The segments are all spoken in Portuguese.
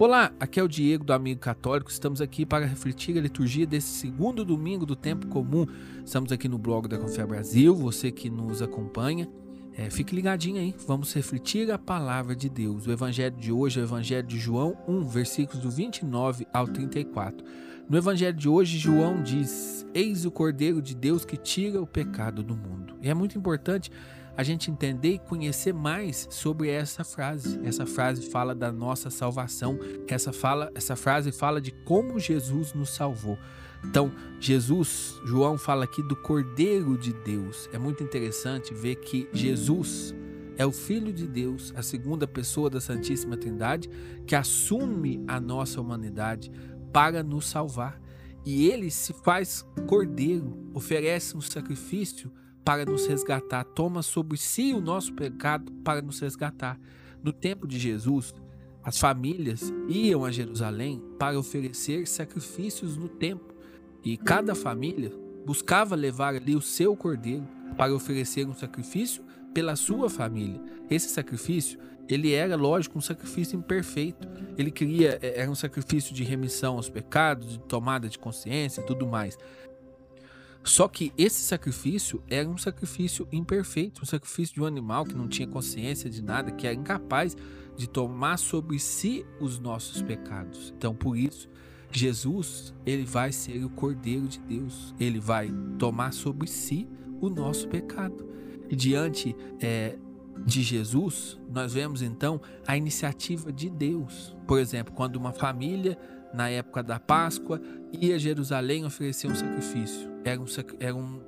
Olá, aqui é o Diego do Amigo Católico. Estamos aqui para refletir a liturgia desse segundo domingo do tempo comum. Estamos aqui no blog da Confia Brasil. Você que nos acompanha, é, fique ligadinho aí. Vamos refletir a palavra de Deus. O evangelho de hoje é o evangelho de João 1, versículos do 29 ao 34. No evangelho de hoje, João diz: Eis o Cordeiro de Deus que tira o pecado do mundo. E é muito importante a gente entender e conhecer mais sobre essa frase. Essa frase fala da nossa salvação. Essa, fala, essa frase fala de como Jesus nos salvou. Então, Jesus, João fala aqui do Cordeiro de Deus. É muito interessante ver que Jesus é o Filho de Deus, a segunda pessoa da Santíssima Trindade, que assume a nossa humanidade para nos salvar. E ele se faz cordeiro, oferece um sacrifício para nos resgatar, toma sobre si o nosso pecado para nos resgatar. No tempo de Jesus, as famílias iam a Jerusalém para oferecer sacrifícios no templo, e cada família buscava levar ali o seu cordeiro para oferecer um sacrifício pela sua família. Esse sacrifício, ele era, lógico, um sacrifício imperfeito. Ele queria, é, era um sacrifício de remissão aos pecados, de tomada de consciência e tudo mais. Só que esse sacrifício era um sacrifício imperfeito, um sacrifício de um animal que não tinha consciência de nada, que era incapaz de tomar sobre si os nossos pecados. Então, por isso, Jesus, ele vai ser o Cordeiro de Deus. Ele vai tomar sobre si o nosso pecado. E diante é, de Jesus, nós vemos então a iniciativa de Deus. Por exemplo, quando uma família na época da Páscoa, ia a Jerusalém oferecer um sacrifício. Era, um, era um,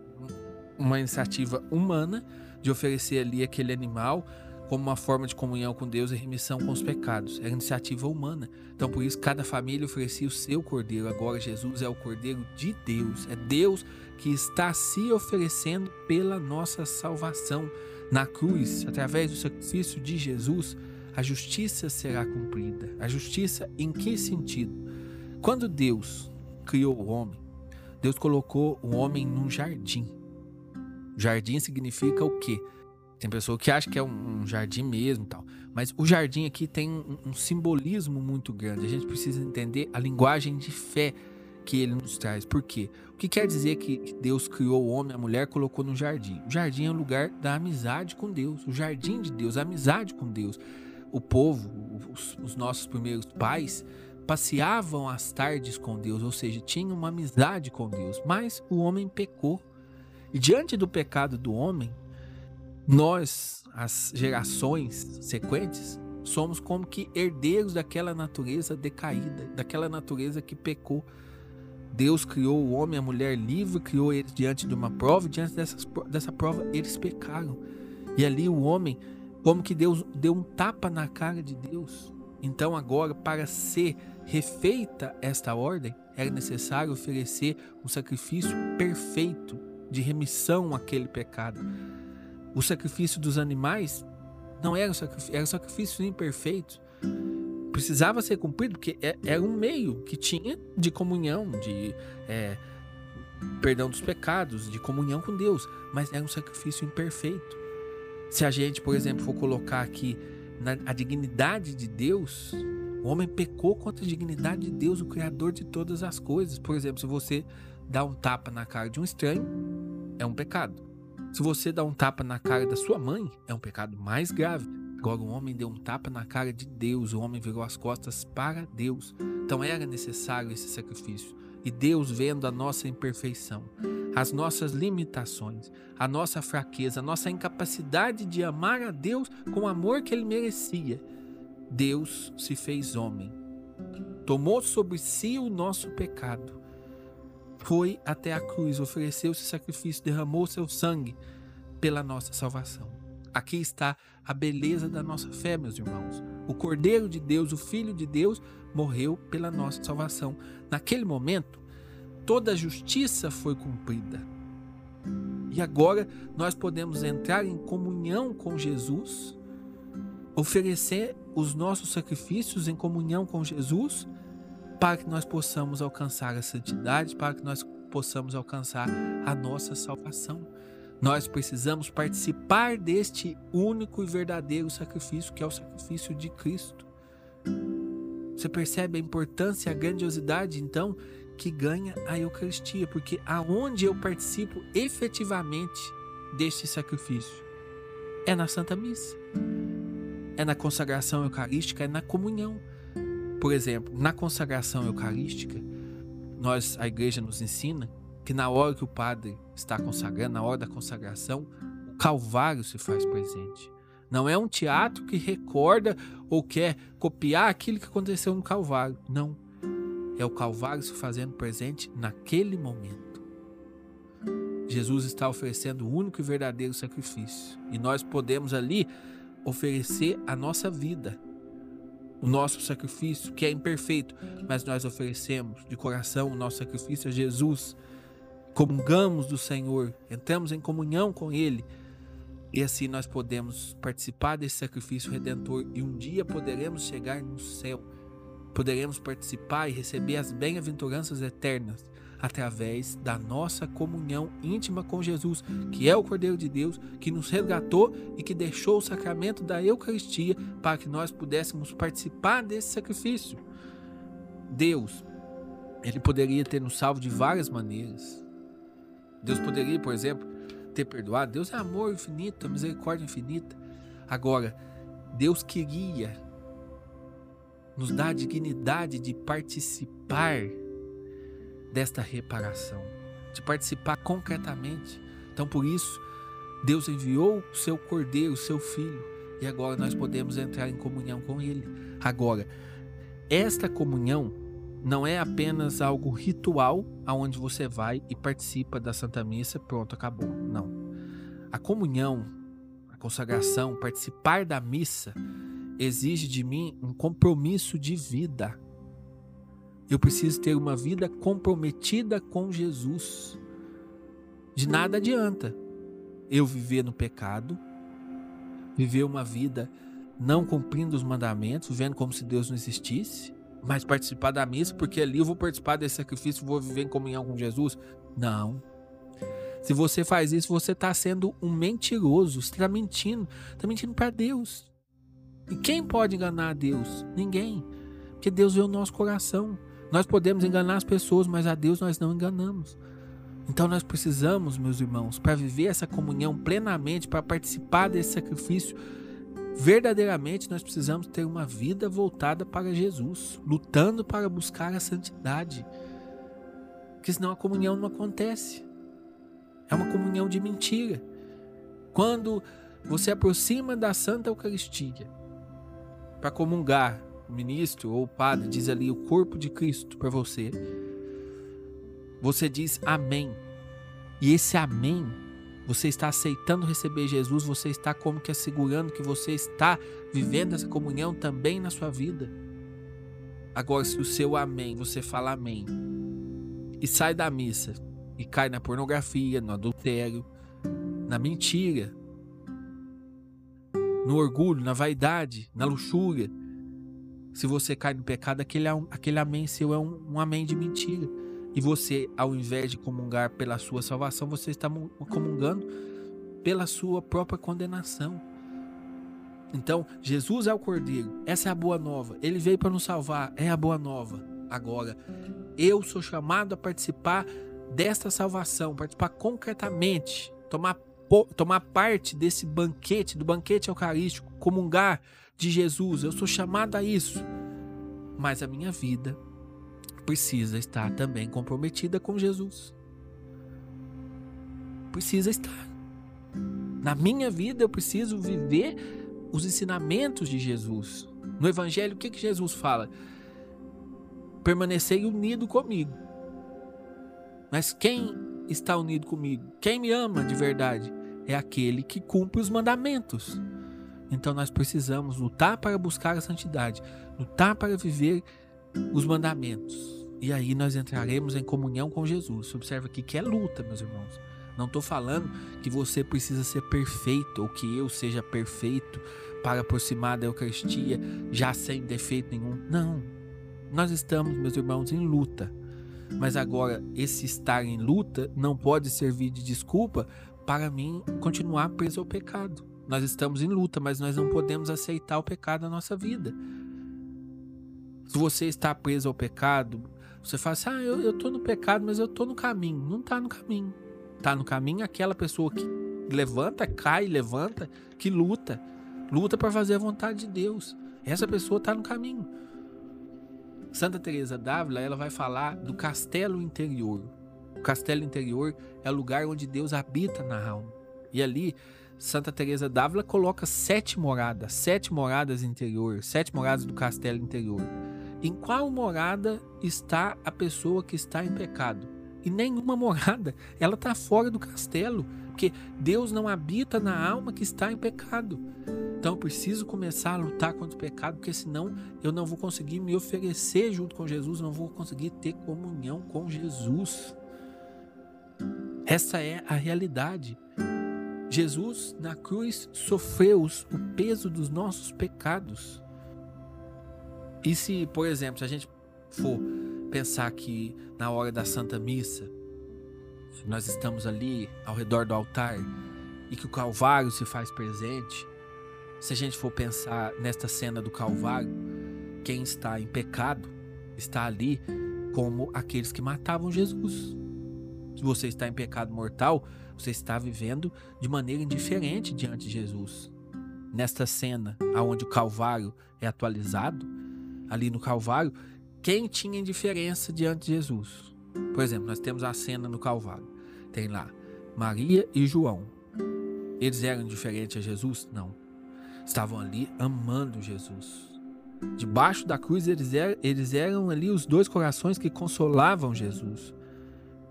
uma iniciativa humana de oferecer ali aquele animal como uma forma de comunhão com Deus e remissão com os pecados. Era iniciativa humana. Então, por isso, cada família oferecia o seu cordeiro. Agora, Jesus é o cordeiro de Deus. É Deus que está se oferecendo pela nossa salvação. Na cruz, através do sacrifício de Jesus, a justiça será cumprida. A justiça em que sentido? Quando Deus criou o homem, Deus colocou o homem num jardim. Jardim significa o quê? Tem pessoa que acha que é um, jardim mesmo, tal. Mas o jardim aqui tem um, um simbolismo muito grande. A gente precisa entender a linguagem de fé que ele nos traz. Por quê? O que quer dizer que Deus criou o homem, a mulher, colocou no jardim? O jardim é o lugar da amizade com Deus, o jardim de Deus, a amizade com Deus. O povo, os, os nossos primeiros pais, passeavam às tardes com Deus, ou seja, tinham uma amizade com Deus, mas o homem pecou. E diante do pecado do homem, nós, as gerações sequentes, somos como que herdeiros daquela natureza decaída, daquela natureza que pecou. Deus criou o homem e a mulher livre, criou eles diante de uma prova, e diante dessas, dessa prova eles pecaram. E ali o homem, como que Deus deu um tapa na cara de Deus. Então, agora, para ser refeita esta ordem, era necessário oferecer um sacrifício perfeito de remissão àquele pecado. O sacrifício dos animais não era um sacrifício, era um sacrifício imperfeito. Precisava ser cumprido porque é, era um meio que tinha de comunhão, de é, perdão dos pecados, de comunhão com Deus, mas era um sacrifício imperfeito. Se a gente, por exemplo, for colocar aqui na, a dignidade de Deus, o homem pecou contra a dignidade de Deus, o Criador de todas as coisas. Por exemplo, se você dá um tapa na cara de um estranho, é um pecado. Se você dá um tapa na cara da sua mãe, é um pecado mais grave. Agora, o homem deu um tapa na cara de Deus, o homem virou as costas para Deus. Então, era necessário esse sacrifício. E Deus, vendo a nossa imperfeição, as nossas limitações, a nossa fraqueza, a nossa incapacidade de amar a Deus com o amor que ele merecia, Deus se fez homem, tomou sobre si o nosso pecado, foi até a cruz, ofereceu seu sacrifício, derramou seu sangue pela nossa salvação. Aqui está a beleza da nossa fé, meus irmãos. O Cordeiro de Deus, o Filho de Deus, morreu pela nossa salvação. Naquele momento, toda a justiça foi cumprida. E agora nós podemos entrar em comunhão com Jesus, oferecer os nossos sacrifícios em comunhão com Jesus, para que nós possamos alcançar a santidade, para que nós possamos alcançar a nossa salvação. Nós precisamos participar deste único e verdadeiro sacrifício, que é o sacrifício de Cristo. Você percebe a importância a grandiosidade, então, que ganha a Eucaristia, porque aonde eu participo efetivamente deste sacrifício é na Santa Missa, é na consagração eucarística, é na comunhão. Por exemplo, na consagração eucarística, nós a igreja nos ensina que na hora que o padre está consagrando, na hora da consagração, o Calvário se faz presente. Não é um teatro que recorda ou quer copiar aquilo que aconteceu no Calvário. Não. É o Calvário se fazendo presente naquele momento. Jesus está oferecendo o único e verdadeiro sacrifício. E nós podemos ali oferecer a nossa vida, o nosso sacrifício, que é imperfeito, mas nós oferecemos de coração o nosso sacrifício a Jesus. Comungamos do Senhor, entramos em comunhão com Ele e assim nós podemos participar desse sacrifício redentor e um dia poderemos chegar no céu. Poderemos participar e receber as bem-aventuranças eternas através da nossa comunhão íntima com Jesus, que é o Cordeiro de Deus, que nos resgatou e que deixou o sacramento da Eucaristia para que nós pudéssemos participar desse sacrifício. Deus, ele poderia ter nos salvo de várias maneiras. Deus poderia, por exemplo, ter perdoado. Deus é amor infinito, misericórdia infinita. Agora, Deus queria nos dar a dignidade de participar desta reparação, de participar concretamente. Então, por isso, Deus enviou o seu cordeiro, o seu filho, e agora nós podemos entrar em comunhão com ele. Agora, esta comunhão não é apenas algo ritual aonde você vai e participa da Santa Missa, pronto, acabou. Não. A comunhão, a consagração, participar da missa exige de mim um compromisso de vida. Eu preciso ter uma vida comprometida com Jesus. De nada adianta eu viver no pecado, viver uma vida não cumprindo os mandamentos, vivendo como se Deus não existisse, mas participar da missa, porque ali eu vou participar desse sacrifício, vou viver em comunhão com Jesus. Não. Se você faz isso, você está sendo um mentiroso, você está mentindo, está mentindo para Deus. E quem pode enganar a Deus? Ninguém. Porque Deus vê o nosso coração. Nós podemos enganar as pessoas, mas a Deus nós não enganamos. Então nós precisamos, meus irmãos, para viver essa comunhão plenamente, para participar desse sacrifício, verdadeiramente nós precisamos ter uma vida voltada para Jesus, lutando para buscar a santidade. Porque senão a comunhão não acontece. É uma comunhão de mentira. Quando você aproxima da Santa Eucaristia para comungar, ministro ou padre diz ali o corpo de Cristo para você, você diz amém. E esse amém você está aceitando receber Jesus, você está como que assegurando que você está vivendo essa comunhão também na sua vida. Agora, se o seu amém, você fala amém, e sai da missa, e cai na pornografia, no adultério, na mentira, no orgulho, na vaidade, na luxúria, se você cai no pecado, aquele, aquele amém seu é um, um amém de mentira. E você, ao invés de comungar pela sua salvação, você está comungando pela sua própria condenação. Então, Jesus é o Cordeiro, essa é a boa nova. Ele veio para nos salvar, é a boa nova. Agora, eu sou chamado a participar desta salvação, participar concretamente, tomar, tomar parte desse banquete, do banquete eucarístico, comungar de Jesus. Eu sou chamado a isso. Mas a minha vida precisa estar também comprometida com Jesus. Precisa estar. Na minha vida eu preciso viver os ensinamentos de Jesus. No Evangelho, o que, que Jesus fala? Permanecei unido comigo. Mas quem está unido comigo? Quem me ama de verdade? É aquele que cumpre os mandamentos. Então nós precisamos lutar para buscar a santidade, lutar para viver os mandamentos. E aí nós entraremos em comunhão com Jesus. Observa aqui que é luta, meus irmãos. Não estou falando que você precisa ser perfeito ou que eu seja perfeito para aproximar da Eucaristia já sem defeito nenhum. Não. Nós estamos, meus irmãos, em luta. Mas agora, esse estar em luta não pode servir de desculpa para mim continuar preso ao pecado. Nós estamos em luta, mas nós não podemos aceitar o pecado na nossa vida. Se você está preso ao pecado, você fala assim: ah, eu, eu tô no pecado, mas eu tô no caminho. Não tá no caminho. Tá no caminho aquela pessoa que levanta, cai, levanta, que luta. Luta para fazer a vontade de Deus. Essa pessoa tá no caminho. Santa Teresa d'Ávila, ela vai falar do castelo interior. O castelo interior é o lugar onde Deus habita na alma. E ali Santa Teresa d'Ávila coloca sete moradas, sete moradas interior, sete moradas do castelo interior. Em qual morada está a pessoa que está em pecado? E nenhuma morada, ela está fora do castelo, porque Deus não habita na alma que está em pecado. Então eu preciso começar a lutar contra o pecado, porque senão eu não vou conseguir me oferecer junto com Jesus, não vou conseguir ter comunhão com Jesus. Essa é a realidade. Jesus na cruz sofreu o peso dos nossos pecados. E se, por exemplo, se a gente for pensar que na hora da Santa Missa, nós estamos ali ao redor do altar e que o Calvário se faz presente, se a gente for pensar nesta cena do Calvário, quem está em pecado está ali como aqueles que matavam Jesus. Se você está em pecado mortal, você está vivendo de maneira indiferente diante de Jesus. Nesta cena, aonde o Calvário é atualizado, ali no Calvário, quem tinha indiferença diante de Jesus? Por exemplo, nós temos a cena no Calvário. Tem lá Maria e João. Eles eram indiferentes a Jesus? Não. Estavam ali amando Jesus. Debaixo da cruz, eles eram, eles eram ali os dois corações que consolavam Jesus.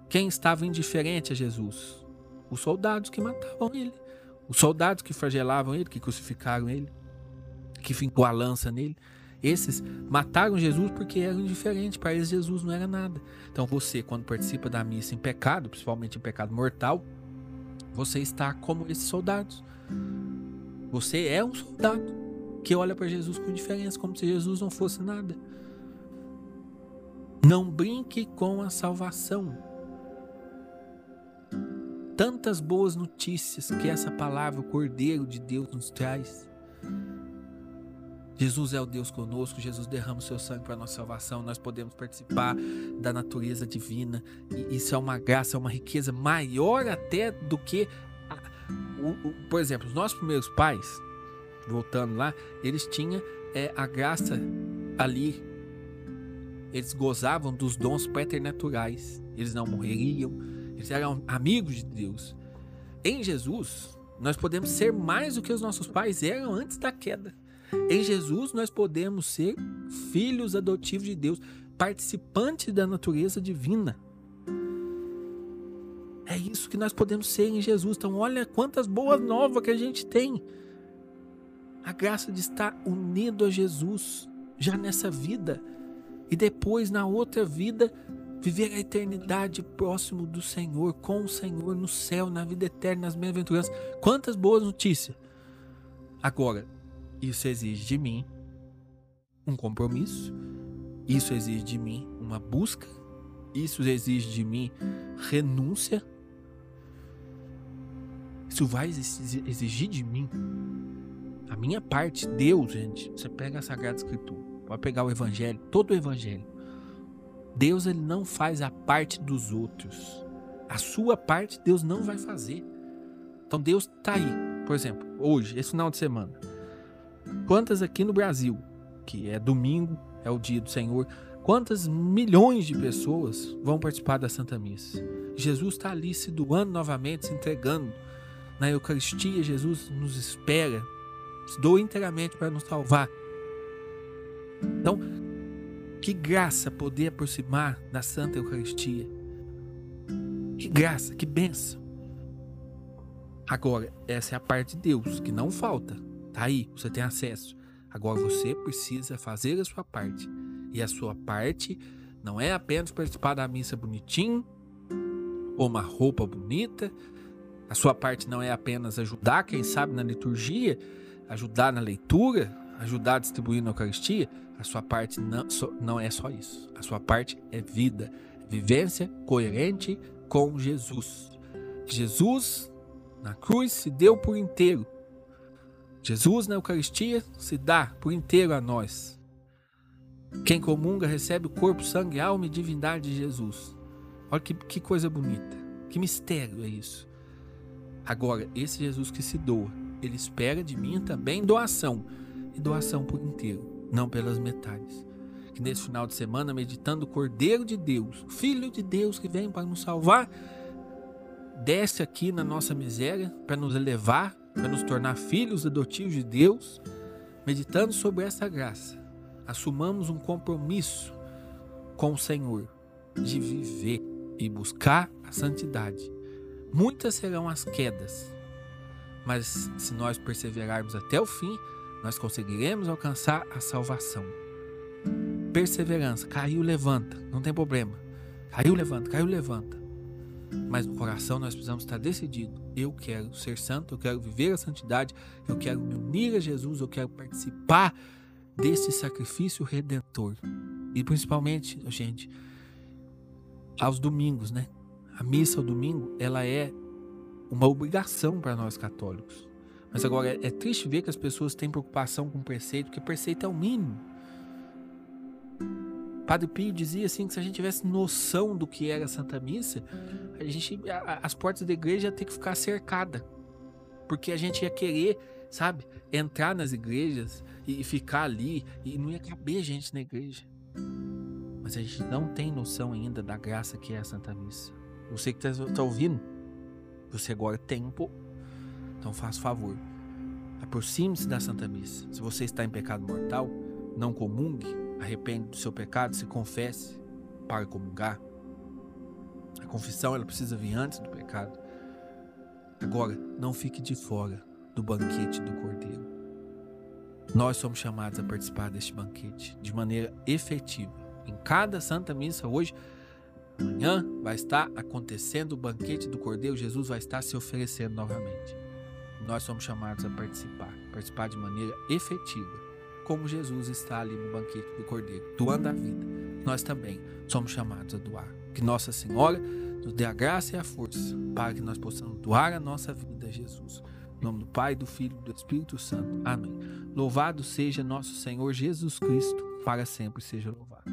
Quem estava indiferente a Jesus? Os soldados que matavam ele, os soldados que flagelavam ele, que crucificaram ele, que fincou a lança nele. Esses mataram Jesus porque eram indiferentes, para eles Jesus não era nada. Então você, quando participa da missa em pecado, principalmente em pecado mortal, você está como esses soldados. Você é um soldado que olha para Jesus com indiferença, como se Jesus não fosse nada. Não brinque com a salvação tantas boas notícias que essa palavra, o Cordeiro de Deus, nos traz. Jesus é o Deus conosco, Jesus derrama o seu sangue para a nossa salvação, nós podemos participar da natureza divina, e isso é uma graça, é uma riqueza maior até do que, a, o, o, por exemplo, os nossos primeiros pais, voltando lá, eles tinham é, a graça ali, eles gozavam dos dons preternaturais, eles não morreriam, eles eram amigos de Deus. Em Jesus, nós podemos ser mais do que os nossos pais eram antes da queda. Em Jesus, nós podemos ser filhos adotivos de Deus, participantes da natureza divina. É isso que nós podemos ser em Jesus. Então, olha quantas boas novas que a gente tem. A graça de estar unido a Jesus já nessa vida e depois na outra vida viver a eternidade próximo do Senhor, com o Senhor no céu, na vida eterna, nas bem-aventuranças. Quantas boas notícias! Agora, isso exige de mim um compromisso, isso exige de mim uma busca, isso exige de mim renúncia. Isso vai exigir de mim a minha parte. Deus, gente, você pega a Sagrada Escritura, pode pegar o Evangelho, todo o Evangelho. Deus ele não faz a parte dos outros. A sua parte Deus não vai fazer. Então Deus está aí. Por exemplo, hoje, esse final de semana. Quantas aqui no Brasil, que é domingo, é o dia do Senhor, quantas milhões de pessoas vão participar da Santa Missa? Jesus está ali se doando novamente, se entregando. Na Eucaristia, Jesus nos espera, se doa inteiramente para nos salvar. Então, que graça poder aproximar da Santa Eucaristia. Que graça, que benção. Agora, essa é a parte de Deus que não falta. Tá aí, você tem acesso. Agora você precisa fazer a sua parte. E a sua parte não é apenas participar da missa bonitinho, ou uma roupa bonita. A sua parte não é apenas ajudar, quem sabe, na liturgia, ajudar na leitura, ajudar a distribuir na Eucaristia. A sua parte não, não é só isso. A sua parte é vida, vivência coerente com Jesus. Jesus na cruz se deu por inteiro. Jesus na Eucaristia se dá por inteiro a nós. Quem comunga recebe o corpo, sangue, alma e divindade de Jesus. Olha que, que coisa bonita. Que mistério é isso. Agora, esse Jesus que se doa, ele espera de mim também doação. Doação por inteiro, não pelas metades. Que nesse final de semana, meditando o Cordeiro de Deus, Filho de Deus que vem para nos salvar, desce aqui na nossa miséria para nos elevar, para nos tornar filhos adotivos de Deus. Meditando sobre essa graça, assumamos um compromisso com o Senhor de viver e buscar a santidade. Muitas serão as quedas, mas se nós perseverarmos até o fim, nós conseguiremos alcançar a salvação. Perseverança, caiu, levanta, não tem problema. Caiu, levanta, caiu, levanta. Mas no coração nós precisamos estar decidido. Eu quero ser santo, eu quero viver a santidade, eu quero me unir a Jesus, eu quero participar desse sacrifício redentor. E principalmente, gente, aos domingos, né? A missa ao domingo, ela é uma obrigação para nós católicos. Mas agora é, é triste ver que as pessoas têm preocupação com preceito, porque preceito é o mínimo. Padre Pio dizia assim que se a gente tivesse noção do que era a Santa Missa, a gente, a, as portas da igreja iam ter que ficar cercada. Porque a gente ia querer, sabe, entrar nas igrejas e, e ficar ali e não ia caber gente na igreja mas a gente não tem noção ainda da graça que é a Santa Missa. Você que está tá ouvindo, você agora tem um pouco. Então faça favor, aproxime-se da Santa Missa. Se você está em pecado mortal, não comungue, arrepende do seu pecado, se confesse para comungar. A confissão ela precisa vir antes do pecado. Agora, não fique de fora do banquete do Cordeiro. Nós somos chamados a participar deste banquete de maneira efetiva em cada Santa Missa hoje. Amanhã vai estar acontecendo o banquete do Cordeiro, Jesus vai estar se oferecendo novamente. Nós somos chamados a participar, participar de maneira efetiva, como Jesus está ali no banquete do Cordeiro, doando a vida. Nós também somos chamados a doar. Que Nossa Senhora nos dê a graça e a força para que nós possamos doar a nossa vida a Jesus. Em nome do Pai, do Filho e do Espírito Santo. Amém. Louvado seja nosso Senhor Jesus Cristo, para sempre seja louvado.